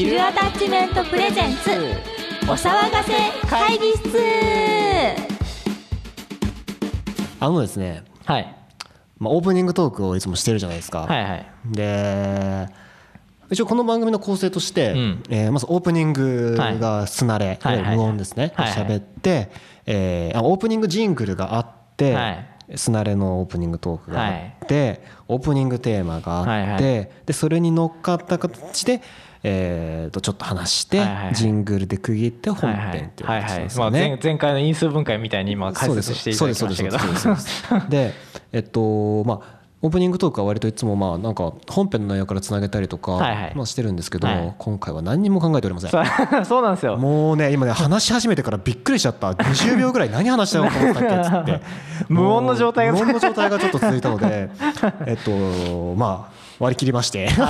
ヒルアタッチメントプレゼンツお騒がせ会議室。あのですね、はい。まあ、オープニングトークをいつもしてるじゃないですか、はいはい。で一応この番組の構成として、うん。えーまずオープニングがすなれ、はい無音ですね、はいはい。喋って、えーあオープニングジングルがあって、はい。すなれのオープニングトークがあって、オープニングテーマがあって、はいはい。でそれに乗っかった形で、えーとちょっと話して、はいはいはい。ジングルで区切って本はいはい編っていうはいはい。形ですまあ前よね。前回の因数分解みたいに今解説していただきましたけど。でえっとまあオープニングトークは割といつもまあなんか本編の内容からつなげたりとかはいはい。まあしてるんですけど、はい。今回は何にも考えておりません。そう そうなんですよ。もうね今ね話し始めてからびっくりしちゃった。20秒ぐらい何話したのかと思ったっけっつって。無音の状態が無音の状態がちょっと続いたので えっとまあ割り切りまして。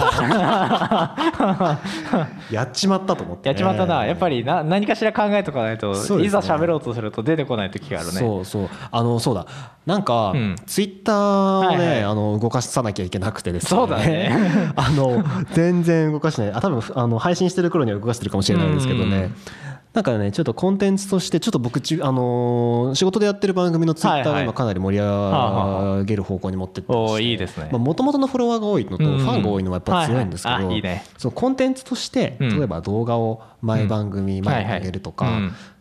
やっちまったと思って、やっちまったな。やっぱりな何かしら考えとかないと、いざ喋ろうとすると出てこない時があるね。そうそう。あのそうだ。なんか、うん。ツイッターをね、はいはい。あの動かさなきゃいけなくてですね。そうだね。あの全然動かしてない。あ多分あの配信してる頃には動かしてるかもしれないんですけどね、うんなんかねちょっとコンテンツとしてちょっと僕ちあのー仕事でやってる番組のツイッターが今かなり盛り上げる方向に持ってって。もともとのフォロワーが多いのとうんファンが多いのはやっぱ強いんですけど、コンテンツとしてうん。例えば動画を毎番組前に上げるとか、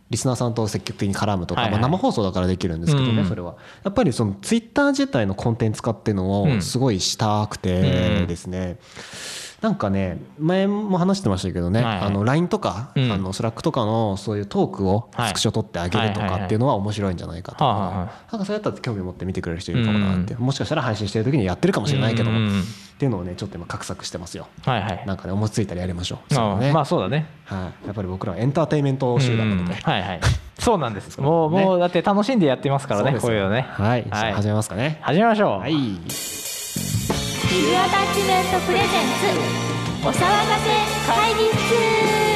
リスナーさんと積極的に絡むとか、まあ、生放送だからできるんですけどね、うん。それは。やっぱりそのツイッター自体のコンテンツ化っていうのをすごいしたくてですね、なんかね前も話してましたけどね、はい。はいあの LINE とか、うん。あのスラックとかのそういうトークをはい。スクショ取ってあげるとかっていうのは面白いんじゃないかとか、はあはあはなんかそうやったら興味持って見てくれる人いるかもなって、もしかしたら配信してる時にやってるかもしれないけども、うんうんうんっていうのをねちょっと今画策してますよ。はいはい。なんかね思いついたらやりましょう。あそうね。まあそうだね。はい、やっぱり僕らはエンターテインメント集団なので、うん。はいはい。そうなんです。もうね。もうだって楽しんでやってますからねこういうのね。はい、じゃあ始めますかね。始めましょう、はい、ヒルアタッチメントプレゼンツお騒がせ会議室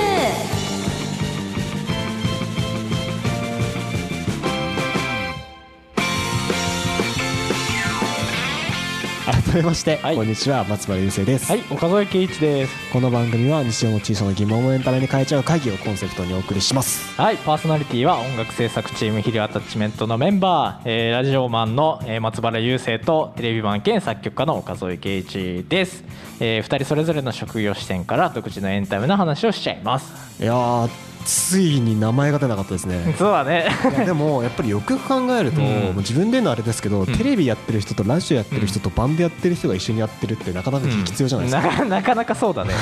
改めまして、はい。こんにちは松原優生です、はい岡添圭一です。この番組は日常の小さな疑問をエンタメに変えちゃう会議をコンセプトにお送りします。はいパーソナリティは音楽制作チームヒルアタッチメントのメンバー、えーラジオマンの、えー松原雄生とテレビマン兼作曲家の岡添圭一です、え2人それぞれの職業視点から独自のエンタメの話をしちゃいます。いやーついに名前が出なかったですね。そうだね。でもやっぱりよくよく考えると、うん。もう自分で言うのはあれですけど、ん。テレビやってる人とラジオやってる人とバンドやってる人が一緒にやってるってなかなか必要じゃないですか、な なかなかそうだね。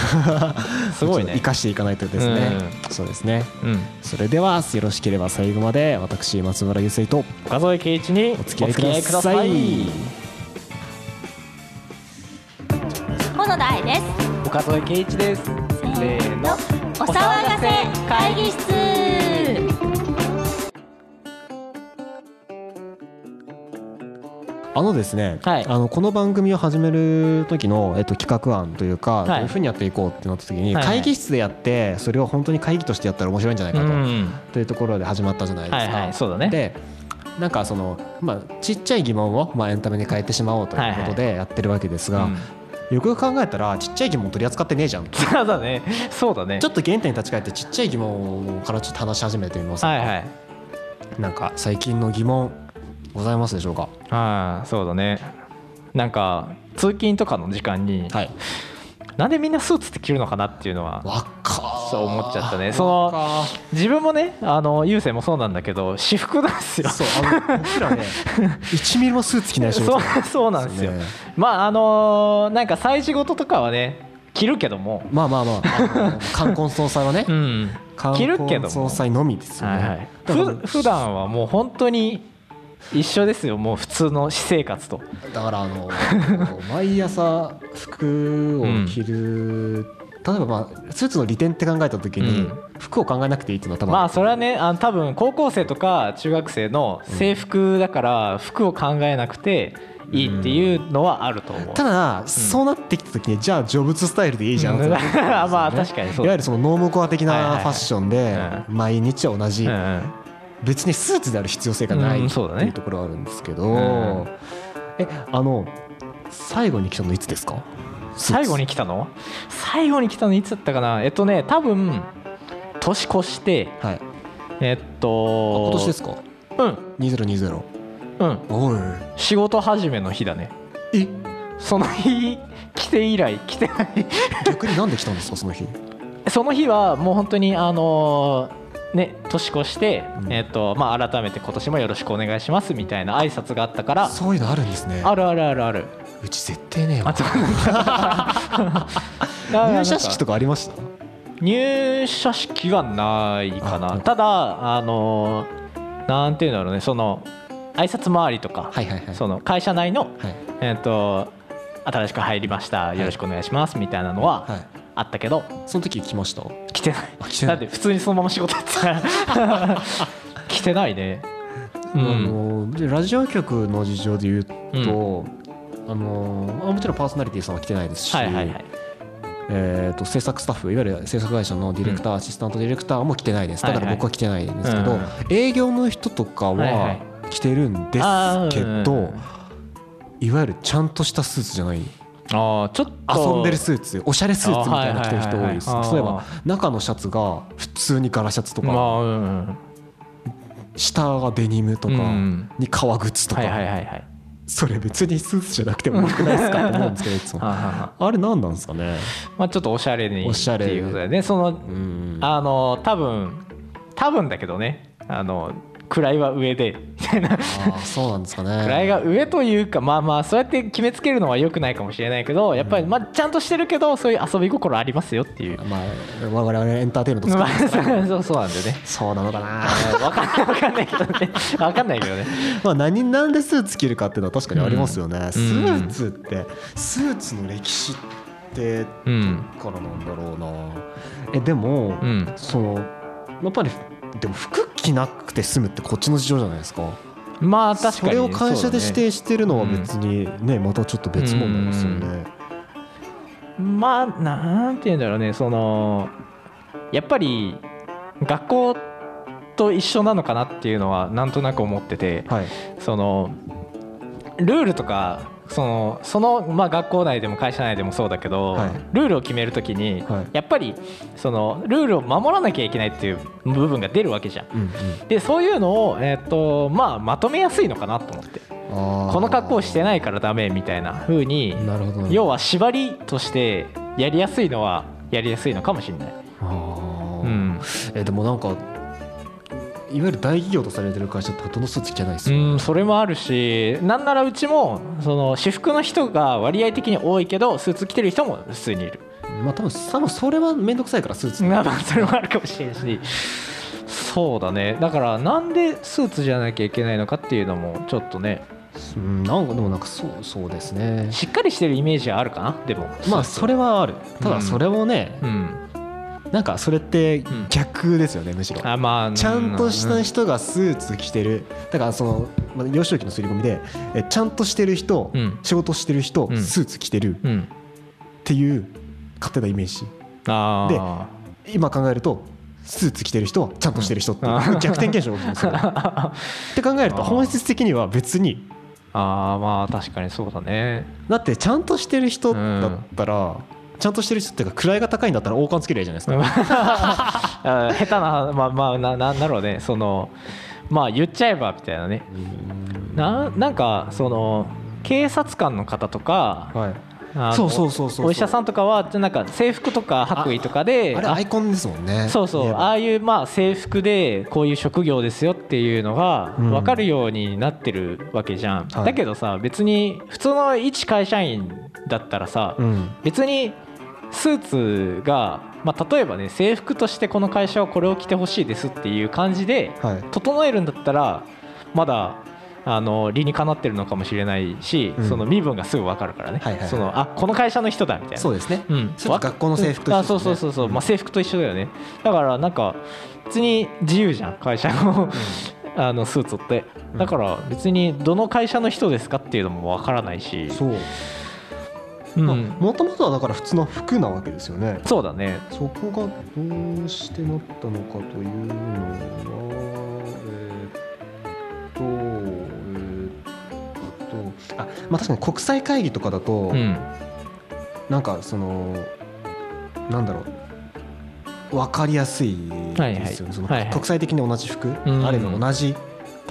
すごいね。生かしていかないとですね、そうですね。うん。それではよろしければ最後まで私松村優生と岡添圭一にお付き合いください。小野田愛です。岡添圭一です。せーのお騒がせ会議室。あのですね、はい。あのこの番組を始める時の、えっと、企画案というか、い。どういうふうにやっていこうってなった時に、会議室でやってそれを本当に会議としてやったら面白いんじゃないかと,、うんというところで始まったじゃないですか。はいはいそうだね。でなんかその、まあ、ちっちゃい疑問を、まあ、エンタメに変えてしまおうということでやってるわけですが、うんよくよく考えたらちっちゃい疑問取り扱ってねえじゃん。ちそうだね。そうだね。ょっと原点に立ち返ってちっちゃい疑問からちょっと話し始めてみます、はいはい。なんか最近の疑問ございますでしょうか？ああそうだね。なんか通勤とかの時間に、はいなんでみんなスーツって着るのかなっていうのはそう思っちゃったね。その自分もねあの優勢もそうなんだけど私服なんですよ。そうあの僕らね 1ミリもスーツ着ない人そうそうなんですよ。ね。まああのーなんか催事事とかはね着るけども。まあまあまあ。冠婚葬祭はね。うん。着るけども冠婚葬祭のみですよね、はいはい、普段はもう本当に一緒ですよもう普通の私生活と。だからあの 毎朝服を着る、例えばまあスーツの利点って考えた時に、うん。服を考えなくていいっていうのは多分、まあそれはねあの多分高校生とか中学生の制服だから服を考えなくていいっていうのはあると思う、ただ、そうなってきた時にじゃあジョブズスタイルでいいじゃんって。なってくるん。まあ確かにそうだいわゆるそのノームコア的なファッションで毎日は同じ、別にスーツである必要性がないってうんそうだね。いうところはあるんですけど、ん。えあの最後に来たのいつですか？最後に来たの？最後に来たのいつだったかな？えっとね多分年越してはい。えっと今年ですか？うん。2020うん。おい。仕事始めの日だね。え？その日来て以来来てない。逆になんで来たんですかその日？その日はもう本当にあのーね年越して、うん。えっとまあ改めて今年もよろしくお願いしますみたいな挨拶があったからそういうのあるんですね。あるあるあるある。うち絶対ねえわ。入社式とかありました？入社式はないかあなただあのーなんていうんだろうね。その挨拶回りとか、はいはいはい。その会社内の、はい。えっと新しく入りました。よろしくお願いしますみたいなのははいあったけどその時来ました？来てない。あ来てない。だって普通にそのまま仕事やってた。か ら来てないね。うあんのでラジオ局の事情で言うと、あのあもちろんパーソナリティさんは来てないですし、はいはいはい。えー、と制作スタッフいわゆる制作会社のディレクター、アシスタントディレクターも来てないです。だかはい。はいら僕は来てないんですけど、うん営業の人とかはいははい。来てるんですあーけうんど、いわゆるちゃんとしたスーツじゃないああちょっと遊んでるスーツおしゃれスーツみたいな着てる人多いですあーはいはいはい。はい例えば中のシャツが普通に柄シャツとか、まあうん下がデニムとかうん。に革靴とか、はいはいはいはい。それ別にスーツじゃなくてもよくないですかって思うんですけどいつも。はあれ何なんですかね？まあちょっとおしゃれにおしゃれ。っていうことだよね。そのうん。あの多分多分だけどね。あの位は上で。みたいなああそうなんですかね。位が上というかまあまあそうやって決めつけるのは良くないかもしれないけどやっぱりまあちゃんとしてるけどそういう遊び心ありますよっていう。まあ我々エンターテインメントま作そうそうなんだよね。そうなのかな。分かんない分かんないけどね。分かんないけどね。まあ何なんでスーツ着るかっていうのは確かにありますよね、スーツってスーツの歴史ってうんからなんだろうな。えでも、うん。そのやっぱりでも服着なくて済むってこっちの事情じゃないですか。まあ確かにそれを会社で指定してるのは別にねまたちょっと別問題ですよね、だねまあなんて言うんだろうねそのやっぱり学校と一緒なのかなっていうのはなんとなく思っててはい。そのルールとかそのその、まあ、学校内でも会社内でもそうだけど、はい。ルールを決めるときに、はい。やっぱりそのルールを守らなきゃいけないっていう部分が出るわけじゃん。うんうん。でそういうのを、えっとまあ、まとめやすいのかなと思って。この格好をしてないからダメみたいな風になるほど要は縛りとしてやりやすいのはやりやすいのかもしれない。うん。えでもなんかいわゆる大企業とされてる会社ってほとんどスーツ着てないですよ、うん、それもあるしなんならうちもその私服の人が割合的に多いけどスーツ着てる人も普通にいる。まあ多分多分それは面倒くさいからスーツ。まあまあそれもあるかもしれんし。そうだね。だからなんでスーツじゃなきゃいけないのかっていうのもちょっとね。うんなんかでもなんかそうそうですね。しっかりしてるイメージはあるかな？でも。まあそれはある。ただそれもね、うんなんかそれってん逆ですよねむしろ。あまあちゃんとしたうん人がスーツ着てる。だからそのまあ幼少期の刷り込みでえちゃんとしてる人、うん。仕事してる人、うん。スーツ着てる。っうん。ていう勝手なイメージ。ああ今考えるとスーツ着てる人はちゃんとしてる人っていう 逆転現象が起きますよね。って考えると本質的には別に。ああまあ確かにそうだね。だってちゃんとしてる人だったら、ちゃんとしてる人っていうか位が高いんだったら王冠つけりゃいいじゃないですか、あ 下手なまあまあななんだろうねそのまあ言っちゃえばみたいなね。ななんかその警察官の方とかはい。そうそうそうそうお医者さんとかはなんか制服とか白衣とかであれアイコンですもんね。そうそうああいうまあ制服でこういう職業ですよっていうのがうん。分かるようになってるわけじゃん、はい。だけどさ別に普通の一会社員だったらさ、うん。別にスーツが、まあ、例えばね制服としてこの会社はこれを着てほしいですっていう感じではい。整えるんだったらまだあの理にかなってるのかもしれないし、うん。その身分がすぐ分かるからね、はいはいはい。そのあこの会社の人だみたいな。そうですね、うん、学校の制服と一緒あそうそうそうそう、まあ、制服と一緒だよね。だからなんか別に自由じゃん会社の あのスーツって。うんだから別にどの会社の人ですかっていうのもわからないし、そう。うんもともとはだから普通の服なわけですよね。そうだね。そこがどうしてなったのかというのはえーっとえーっとあまあ確かに国際会議とかだと、うん。なんかそのなんだろう分かりやすいですよね、その国際的に同じ服、ある意味同じ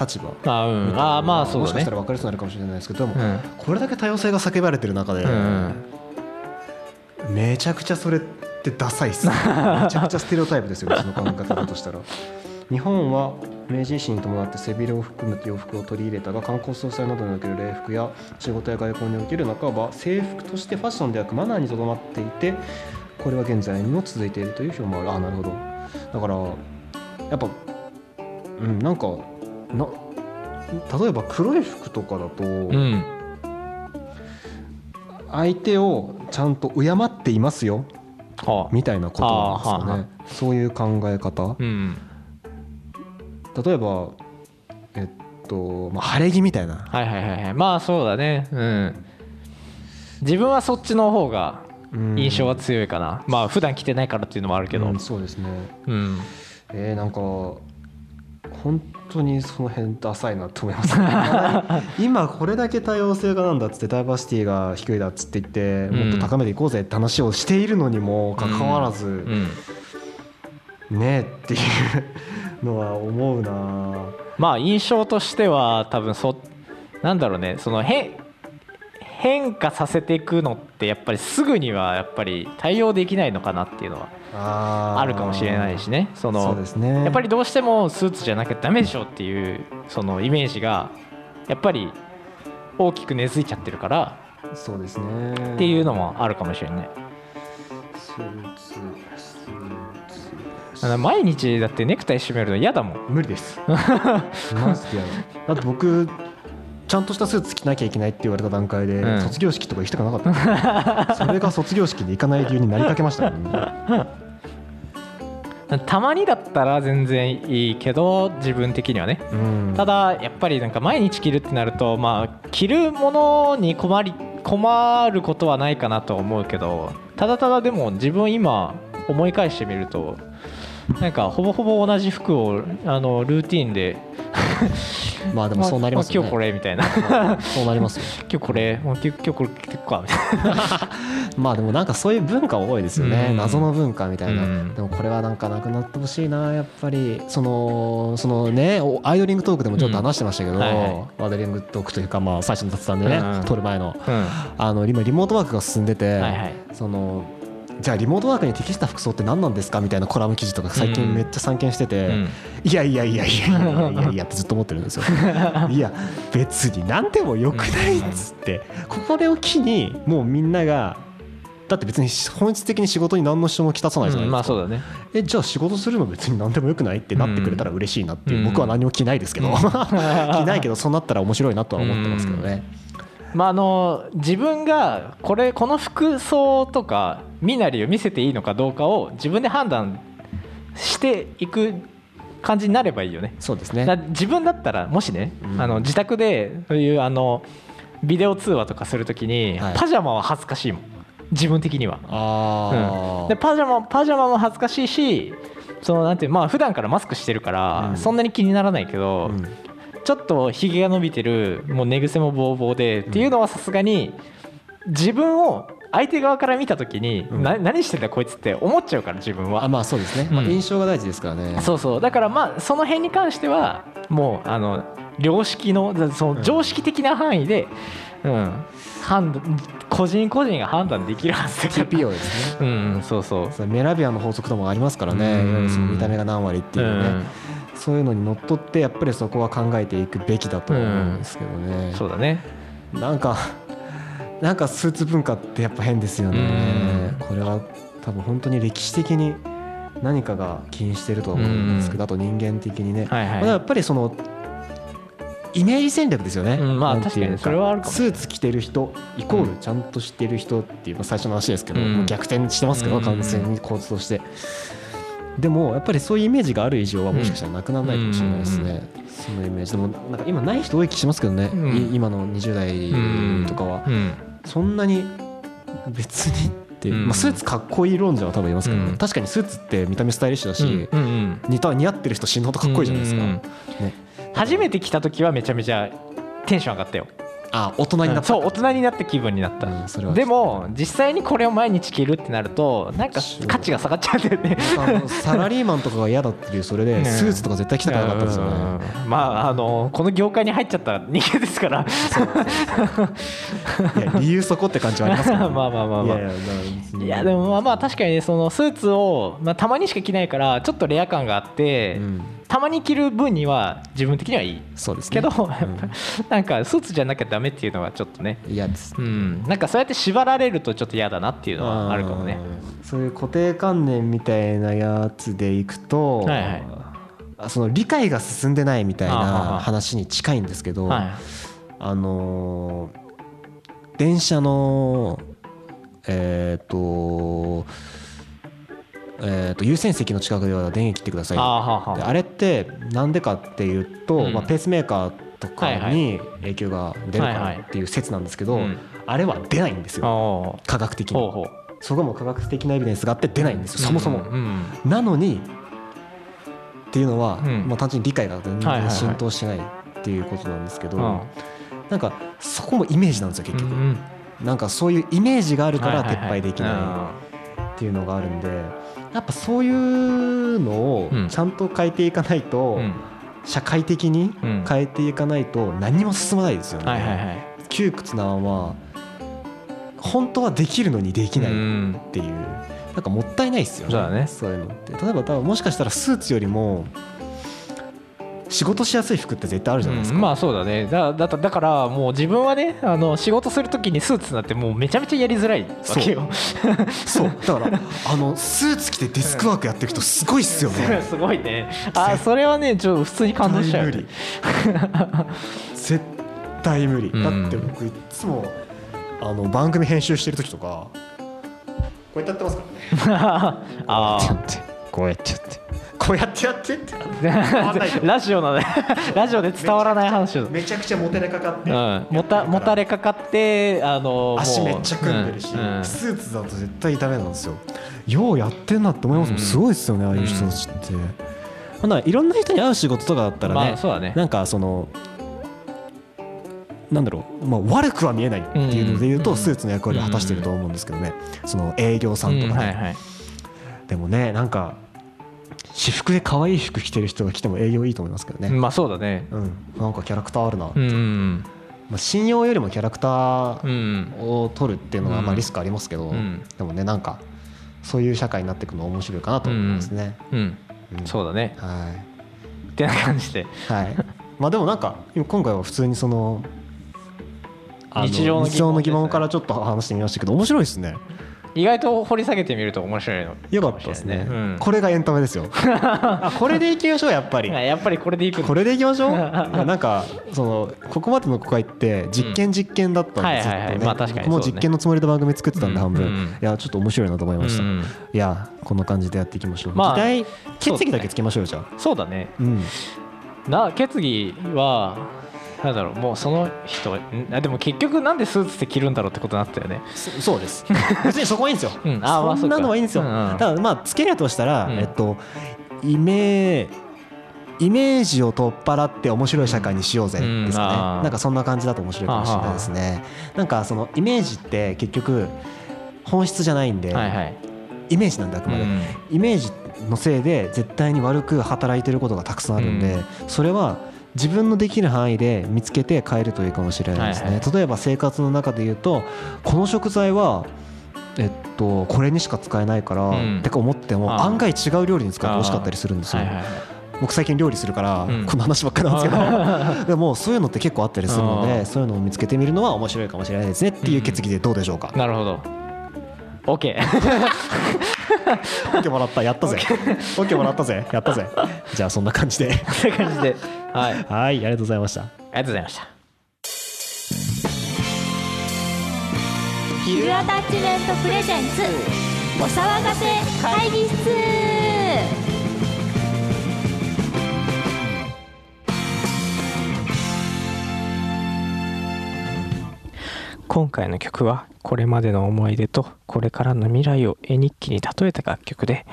立場。あ、うん、あまあそう、ね、もしかしたら分かりそうになるかもしれないですけども、これだけ多様性が叫ばれてる中で、めちゃくちゃそれってダサいっす、ね、めちゃくちゃステレオタイプですよその考え方だとしたら。日本は明治維新に伴って背広を含む洋服を取り入れたが観光総裁などにおける礼服や仕事や外交における半ば制服としてファッションではなくマナーにとどまっていてこれは現在にも続いているという表もある。あなるほど。だからやっぱうんなんかな例えば黒い服とかだと、うん、相手をちゃんと敬っていますよ、はあ、みたいなことなんですよね、はあはあ、そういう考え方、うん、例えばえっと、まあ、晴れ着みたいな。はいはいはいはい。まあそうだね。うん。自分はそっちの方が印象は強いかな、うん、まあ普段着てないからっていうのもあるけど、うん、そうですね。うん。えー、なんか本当にその辺ダサいなと思います、今これだけ多様性がなんだっつってダイバーシティが低いだっつって言ってもっと高めていこうぜって話をしているのにもかかわらず、うん。うん、ねえっていうのは思うなまあ印象としては多分そなんだろうね。その変変化させていくのってやっぱりすぐにはやっぱり対応できないのかなっていうのはあるかもしれないしね。そのね、やっぱりどうしてもスーツじゃなきゃダメでしょっていうそのイメージがやっぱり大きく根付いちゃってるからそうですね。っていうのもあるかもしれない。スーツスーツ毎日だってネクタイ締めるの嫌だもん。無理です。マジで嫌だ。だって僕ちゃんとしたスーツ着なきゃいけないって言われた段階で、うん、卒業式とか行きたくなかった。それが卒業式で行かない理由になりかけました、ね、たまにだったら全然いいけど自分的にはね、うん、ただやっぱりなんか毎日着るってなるとまあ着るものに困り困ることはないかなと思うけどただただでも自分今思い返してみるとなんかほぼほぼ同じ服をあのルーティンで。まあでもそうなりますよね、まあ、今日これみたいな。そうなりますよ。今日これもう今日これ結構みたいなまあでもなんかそういう文化多いですよね、うん、謎の文化みたいな、うん、でもこれはなんかなくなってほしいなやっぱりそのそのねアイドリングトークでもちょっと話してましたけど、うんはいはい、アイドリングトークというかまあ最初の雑談でね、撮る前の、あの今リモートワークが進んでて、はいはい、そのじゃあリモートワークに適した服装って何なんですかみたいなコラム記事とか最近めっちゃ散見してて、うん、いやいやいやいやいやいやいやってずっと思ってるんですよいや別に何でもよくないっつってこれを機にもうみんながだって別に本質的に仕事に何の支障もきたさないじゃないですか、うんまあね、えじゃあ仕事するの別に何でもよくないってなってくれたら嬉しいなっていう、僕は何も着ないですけど、着ないけどそうなったら面白いなとは思ってますけどね。まあ、あの自分がこれこの服装とか身なりを見せていいのかどうかを自分で判断していく感じになればいいよね。そうですね。自分だったらもしね、うん、あの自宅でそういうあのビデオ通話とかするときに、はい、パジャマは恥ずかしいもん。自分的には。あうん、でパジャマパジャマも恥ずかしいしそのなんていうまあ普段からマスクしてるから、そんなに気にならないけど、うん、ちょっとひげが伸びてるもう寝癖もボーボーで、っていうのはさすがに自分を相手側から見た時に、うん、何してんだこいつって思っちゃうから自分は。あまあそうですね、まあ、印象が大事ですからね、そうそう。だからまあその辺に関してはもうあの良識のその常識的な範囲で、うん、うん、判断個人個人が判断できるはずだ TPO ですね。うんそうそう。メラビアンの法則ともありますからね、うん、その見た目が何割っていうね、うんそういうのにのっとってやっぱりそこは考えていくべきだと思うんですけどね、うん、そうだね。なんかなんかスーツ文化ってやっぱ変ですよね、これは多分本当に歴史的に何かが起因してると思うんですけど、あと人間的にね、はいはい、やっぱりそのイメージ戦略ですよね、うん、まあ確かにそれはあるスーツ着てる人イコールちゃんとしてる人っていう最初の話ですけど、うん、逆転してますけど完全に構図としてでもやっぱりそういうイメージがある以上はもしかしたらなくならないかもしれないですね、そのイメージ。でもなんか今ない人多い気しますけどね、今の20代とかは、そんなに別にって、まあ、スーツかっこいい論者は多分いますけど、確かにスーツって見た目スタイリッシュだし、似似合ってる人死ぬほどかっこいいじゃないですか、ね、初めて来た時はめちゃめちゃテンション上がったよあ大人になった。そう大人になった気分になった、うんそれはでも実際にこれを毎日着るってなるとなんか価値が下がっちゃうんだよね。サラリーマンとかが嫌だっていうそれでスーツとか絶対着たくなかったですよね。うん。まああのこの業界に入っちゃった人間ですから。いや理由そこって感じはありますけど まあまあまあまあ。いやでもまあまあ確かにねそのスーツを、まあ、たまにしか着ないからちょっとレア感があって、うんたまに着る分には自分的にはいい。そうですね。けど、やっぱなんかスーツじゃなきゃダメっていうのはちょっとね。嫌です。うん。なんかそうやって縛られるとちょっと嫌だなっていうのはあるかもね。うん。そういう固定観念みたいなやつでいくと、はいはい。あその理解が進んでないみたいなは話に近いんですけど、はい。あのー電車のえっ、とえー、と優先席の近くでは電源切ってください。ああれってなんでかっていうと、うん。まあ、ペースメーカーとかはいはい。に影響が出るかはいはいらっていう説なんですけど、うんあれは出ないんですよ。おー。科学的に。そこも科学的なエビデンスがあって出ないんですよそもそも、うんなのにっていうのは、うん。まあ、単純に理解が全はいはいはい然浸透してないっていうことなんですけど、うんなんかそこもイメージなんですよ結局、うん。なんかそういうイメージがあるからはいはいはい。撤廃できないっていうのがあるんでやっぱそういうのをうんちゃんと変えていかないと、うん。社会的にうん。変えていかないと何も進まないですよね、窮屈なまま本当はできるのにできないうんっていう。なんかもったいないですよね。そうだね。そういうのって。例えば多分もしかしたらスーツよりも仕事しやすい服って絶対あるじゃないですか、うんまあそうだね。だだだからもう自分はねあの仕事するときにスーツなんてもうめちゃめちゃやりづらいわけよ。そう。だからあのスーツ着てデスクワークやってる人すごいっすよね。すごいね。あそれはねちょっと普通に感動しちゃう。よね絶対無理。うん。だって僕いつもあの番組編集してる時とかこうやってやってますからね。あ こうやってやってこうやってやってって。あ ラジオなので ラジオで伝わらない話を。めちゃくちゃモテれかかって。うん、もたもたれかかってあの足めっちゃ組んでるし、うん。うん。スーツだと絶対ダメなんですよ。ようやってんなって思いますもん、うん。すごいですよねああいう人たちって、ほんならいろんな人に会う仕事とかだったらね,、まあね。なんかそのなんだろう、まあ、悪くは見えないっていうので言うと、うん。スーツの役割を果たしてると思うんですけどね。その営業さんとかね、うん。はいはい。でもねなんか私服で可愛い服着てる人が来ても営業いいと思いますけどね、まあそうだね。うん。なんかキャラクターあるな、うん。うんまあ、信用よりもキャラクターうんを取るっていうのはうんまあリスクありますけど、うん。でもねなんかそういう社会になっていくの面白いかなと思いますね。うん。うん。そうだね。はってな感じで。い、はい、まあでもなんか今回は普通にその日常の疑問からちょっと話してみましたけど面白いですね。意外と掘り下げてみると面白いのよかったですね。うん。これがエンタメですよ。あこれでいきましょうやっぱり。やっぱりこれでいくこれでいきましょう？なんかそのここまでの国会って実験実験だったんでずっとね。もそうね。実験のつもりで番組作ってたんで半分、うん。うんいやちょっと面白いなと思いました、うんいやこんな感じでやっていきましょう、まあ議題決議だけつけましょうよじゃあ。そうだね。うん。な決議はなんだろうもうその人ん？あでも結局なんでスーツって着るんだろうってことになったよね。そそうです。別にそこはいいんですよ、うん。あそんなのはいいんですよ、うんうん。ただまあつけるとしたら、うん。えっとイメイメージを取っ払って面白い社会にしようぜうんですかね、あー。なんかそんな感じだと面白いかもしれないですね。なんかそのイメージって結局本質じゃないんで、はいはい。イメージなんであくまで、うん。イメージのせいで絶対に悪く働いてることがたくさんあるんで、うん。それは自分のできる範囲で見つけて変えるといいかもしれないですね、はいは例えば生活の中で言うとこの食材はえっとこれにしか使えないから、うん。ってか思っても案外違う料理に使って美味しかったりするんですよ、はいはいはい。僕最近料理するから、うん。この話ばっかりなんですけど。でもそういうのって結構あったりするのでそういうのを見つけてみるのは面白いかもしれないですねっていう決議でどうでしょうか、なるほど。OK OK もらった。やったぜ。OK もらったぜ。やったぜ。じゃあそんな感じで。こんな感じではい。ありはいありがとうございました。がとうございました。ヒルアタッチメントプレゼンツお騒がせ会議室今回の曲はこれまでの思い出とこれからの未来を絵日記に例えた楽曲で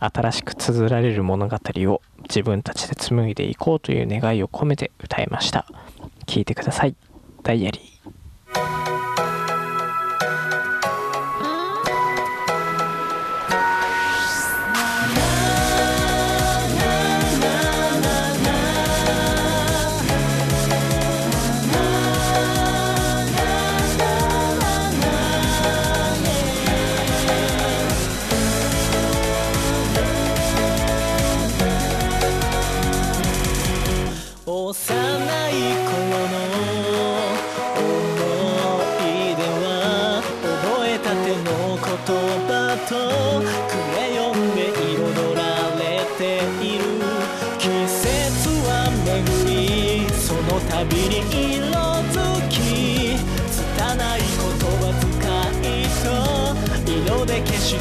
新しく綴られる物語を自分たちで紡いでいこうという願いを込めて歌いました。聴いてください。ダイアリー。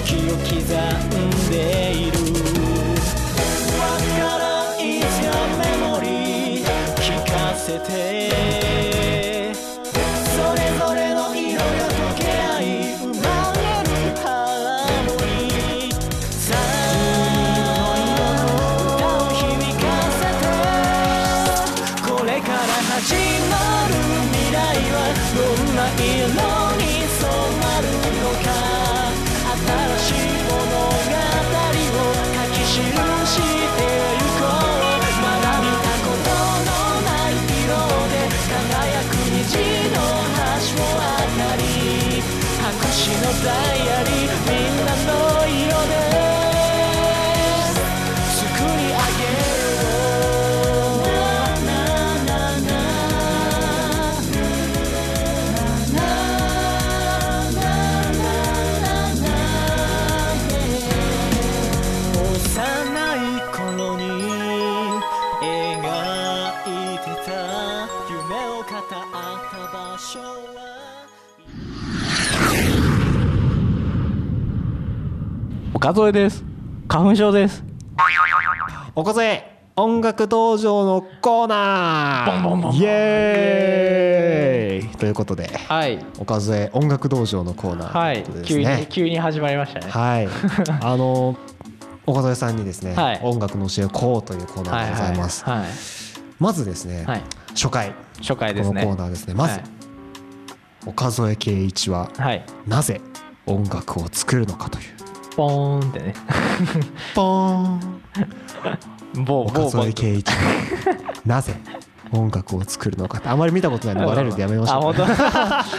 時を刻ん岡添です。花粉症です。おこぜ音楽道場のコーナー。ボンボンボンボン。イエーイ。ということではい。岡添音楽道場のコーナーはいということで急にすね急に始まりましたね。はい。あの岡添さんにですね、はい。音楽の教えをこうというコーナーでございます、はいはいまずですね、はい。初回。初回このですね。コーナーですね。まず、はい。岡添圭一ははい。なぜ音楽を作るのかというポーンってね。ポーン。某岡某添圭一はなぜ音楽を作るのかってあまり見たことないのでバレるんでやめましょう。あ本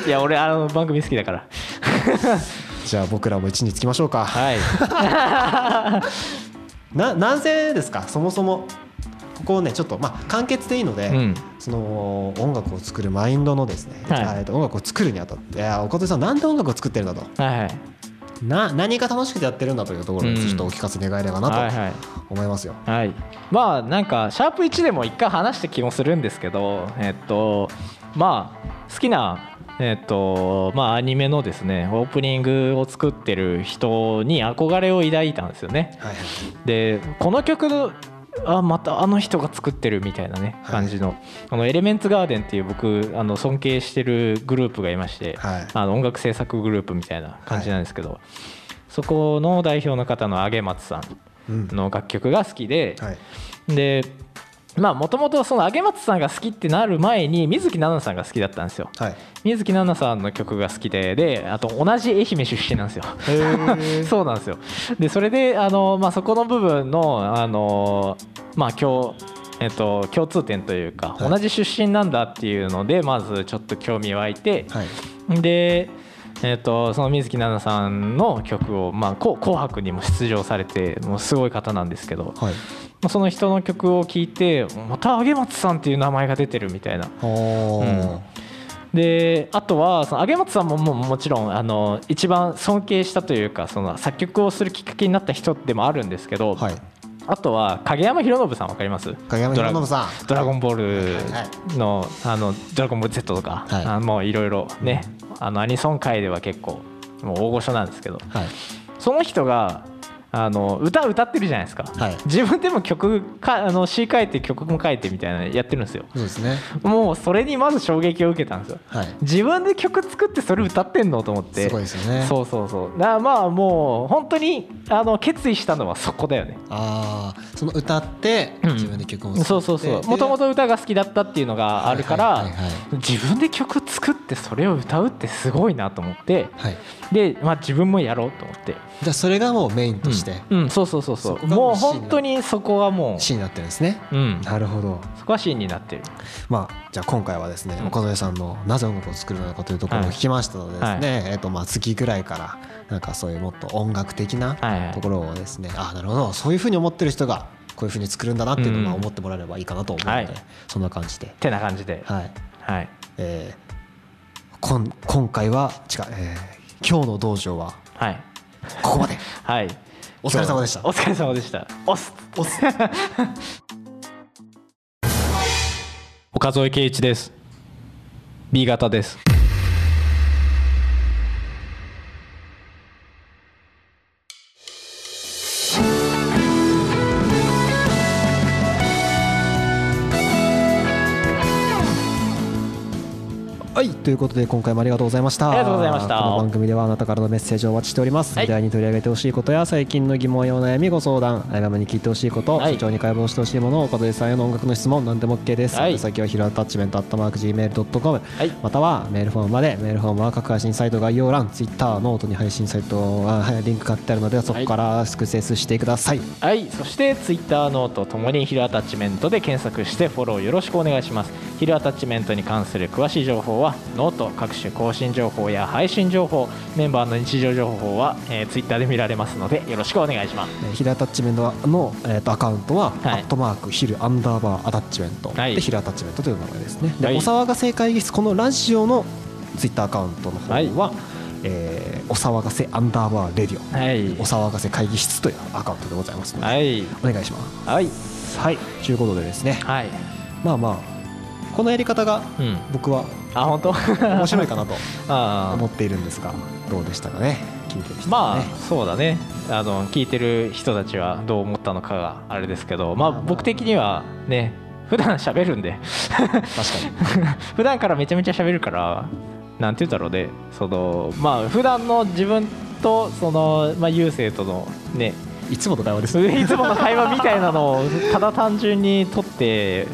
当？いや俺あの番組好きだから。じゃあ僕らも一につきましょうか。はい。ななぜですか？そもそもここをねちょっとまあ簡潔でいいので、うん。その音楽を作るマインドのですね、はい。えーと音楽を作るにあたっていや岡戸さんなんで音楽を作ってるんだと。はいはいな何が楽しくてやってるんだというところにうん。ちょっとお聞かせ願えればなとはいはい。思いますよ。はい、まあなんかシャープ1でも一回話した気もするんですけどえっとまあ好きなえっとまあアニメのですねオープニングを作ってる人に憧れを抱いたんですよね。はいでこの曲のあまたあの人が作ってるみたいなねはい。感じの,、あのエレメンツガーデンっていう僕あの尊敬してるグループがいまして、はい。あの音楽制作グループみたいな感じなんですけど、そこの代表の方の上松さんうん。の楽曲が好きで、はい。でまあもともとその上松さんが好きってなる前に水木奈々さんが好きだったんですよ。はい。水木奈々さんの曲が好きでであと同じ愛媛出身なんですよ。そうなんですよ。でそれであの、まあ、そこの部分のあのまあ今日えっと、共通点というか、はい。同じ出身なんだっていうのでまずちょっと興味湧いて、はい。で、えっとその水木奈々さんの曲を、まあ、紅白にも出場されてもうすごい方なんですけど、はい。まあその人の曲を聴いてまた上松さんっていう名前が出てるみたいな。であとはその上松さんもももちろんあの一番尊敬したというかその作曲をするきっかけになった人でもあるんですけど、はい。あとは影山博信さんわかります？影山博信さん。ドラゴンボーはいルの「あのドラゴンボール Z」とか、はい。あのもういろいろねあのアニソン界では結構もう大御所なんですけど。はい。その人があの歌歌ってるじゃないですか、はい。自分でも曲かあの詩書いて曲も書いてみたいなのやってるんですよ。そうですね。もうそれにまず衝撃を受けたんですよ。はい。自分で曲作ってそれ歌ってんのと思って。すごいですよね。そうそうそう。だからまあもう本当にあの決意したのはそこだよね。ああその歌ってうん。自分で曲も作って。そうそうそう。もともと歌が好きだったっていうのがあるから、自分で曲作ってそれを歌うってすごいなと思って。はい。で、まあ、自分もやろうと思って。じゃあそれがもうメインとして。うん、うんそうそうそう。そそうもう本当にそこはもシーンになってるんですね。う、うん、なるほど。そこはシーンになってる。まあじゃあ今回はですねうん。岡添さんのなぜ音楽を作るのかというところを聞きましたのでですはい。ねえっとまあ次ぐらいからなんかそういうもっと音楽的なはい。はいところをですねあなるほど。そういうふうに思ってる人がこういうふうに作るんだなっていうのを思ってもらえればいいかなと思うのはい。でそんな感じで。てな感じで。はい。はい。えーこん今回は違うえー今日の道場ははい。ここまで。はいお疲れ様でした。お疲れ様でした。おす。おす岡添圭一です。B 型ですということで今回もありがとうございました。ありがとうございました。この番組ではあなたからのメッセージをお待ちしております、はい。議題に取り上げてほしいことや最近の疑問やお悩みご相談アイガムに聞い。てほしいこと、はい社長に解剖してほしいもの岡添さんへの音楽の質問何でも OK です、はい。先はヒルアタッチメントアットマーク Gmail.com、はいまたはメールフォーム。までメールフォームは各配信サイト概要欄 Twitter ノートに配信サイトあはいリンク貼ってあるのでそこからアクセスしてください、はい。そしてツイッターノートともにヒルアタッチメントで検索してフォローよろしくお願いします。ヒルアタッチメントに関する詳しい情報はノート各種更新情報や配信情報メンバーの日常情報は、えー、ツイッターで見られますのでよろしくお願いします。えーヒルアタッチメントの、えー、とアカウントは、はい。アットマークヒルアンダーバーアタッチメント、はい。でヒルアタッチメントという名前ですね。で、はい。お騒がせ会議室このラジオのツイッターアカウントの方は、はい。えーお騒がせアンダーバーレディオ、はい。お騒がせ会議室というアカウントでございますので、はい。お願いします。はい。はい、ということでですね、はい。まあまあこのやり方がうん。僕はあ本当？面白いかなと 思っているんですが、どうでしたかね、聞いてる人まあ。そうだね。あの聞いてる人たちはどう思ったのかがあれですけどまあ僕的にはね普段喋るんで。確かに。普段からめちゃめちゃ喋るからなんて言うんだろうね。そのまあ普段の自分とそのまあ優勢とのねいつもの会話です。いつもの会話みたいなのをただ単純に取って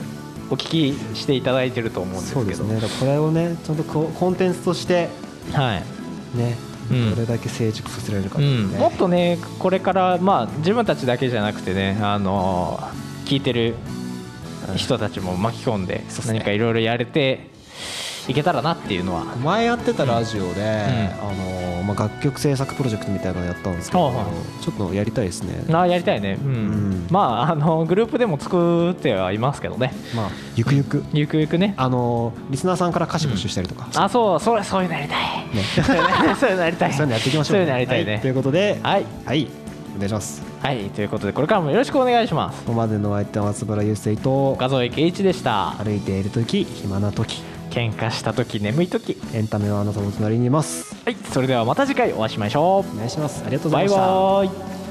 お聞きしていただいてると思うんですけど。そうですね。これをね、ちゃんとコンテンツとしてはい。ね、うん。どれだけ成熟させられるかうっていうん。ね、もっとねこれからまあ自分たちだけじゃなくてねあの聞いてる人たちも巻き込んで何かいろいろやれていけたらなっていうのは。前やってたラジオで、あのまあ、楽曲制作プロジェクトみたいなのやったんですけど、ちょっとやりたいですね。あやりたいね。うん、うん。まああのグループでも作ってはいますけどね。まあ、ゆくゆく、ゆくゆくね。あのリスナーさんから歌詞募集したりとか、あそうそれそういうのやりたい。ね、そういうのやりたい。そういうのやっていきましょう、そういうのやりたいね。はということで、はい。はい、お願いします。はい。ということでこれからもよろしくお願いします。ここまでのお相手は松原雄生と岡添圭一でした。歩いている時暇な時喧嘩した時眠い時。エンタメはあなたの隣にいます。はいそれではまた次回お会いしましょお願いします。ありがとうバイうございました。バーイ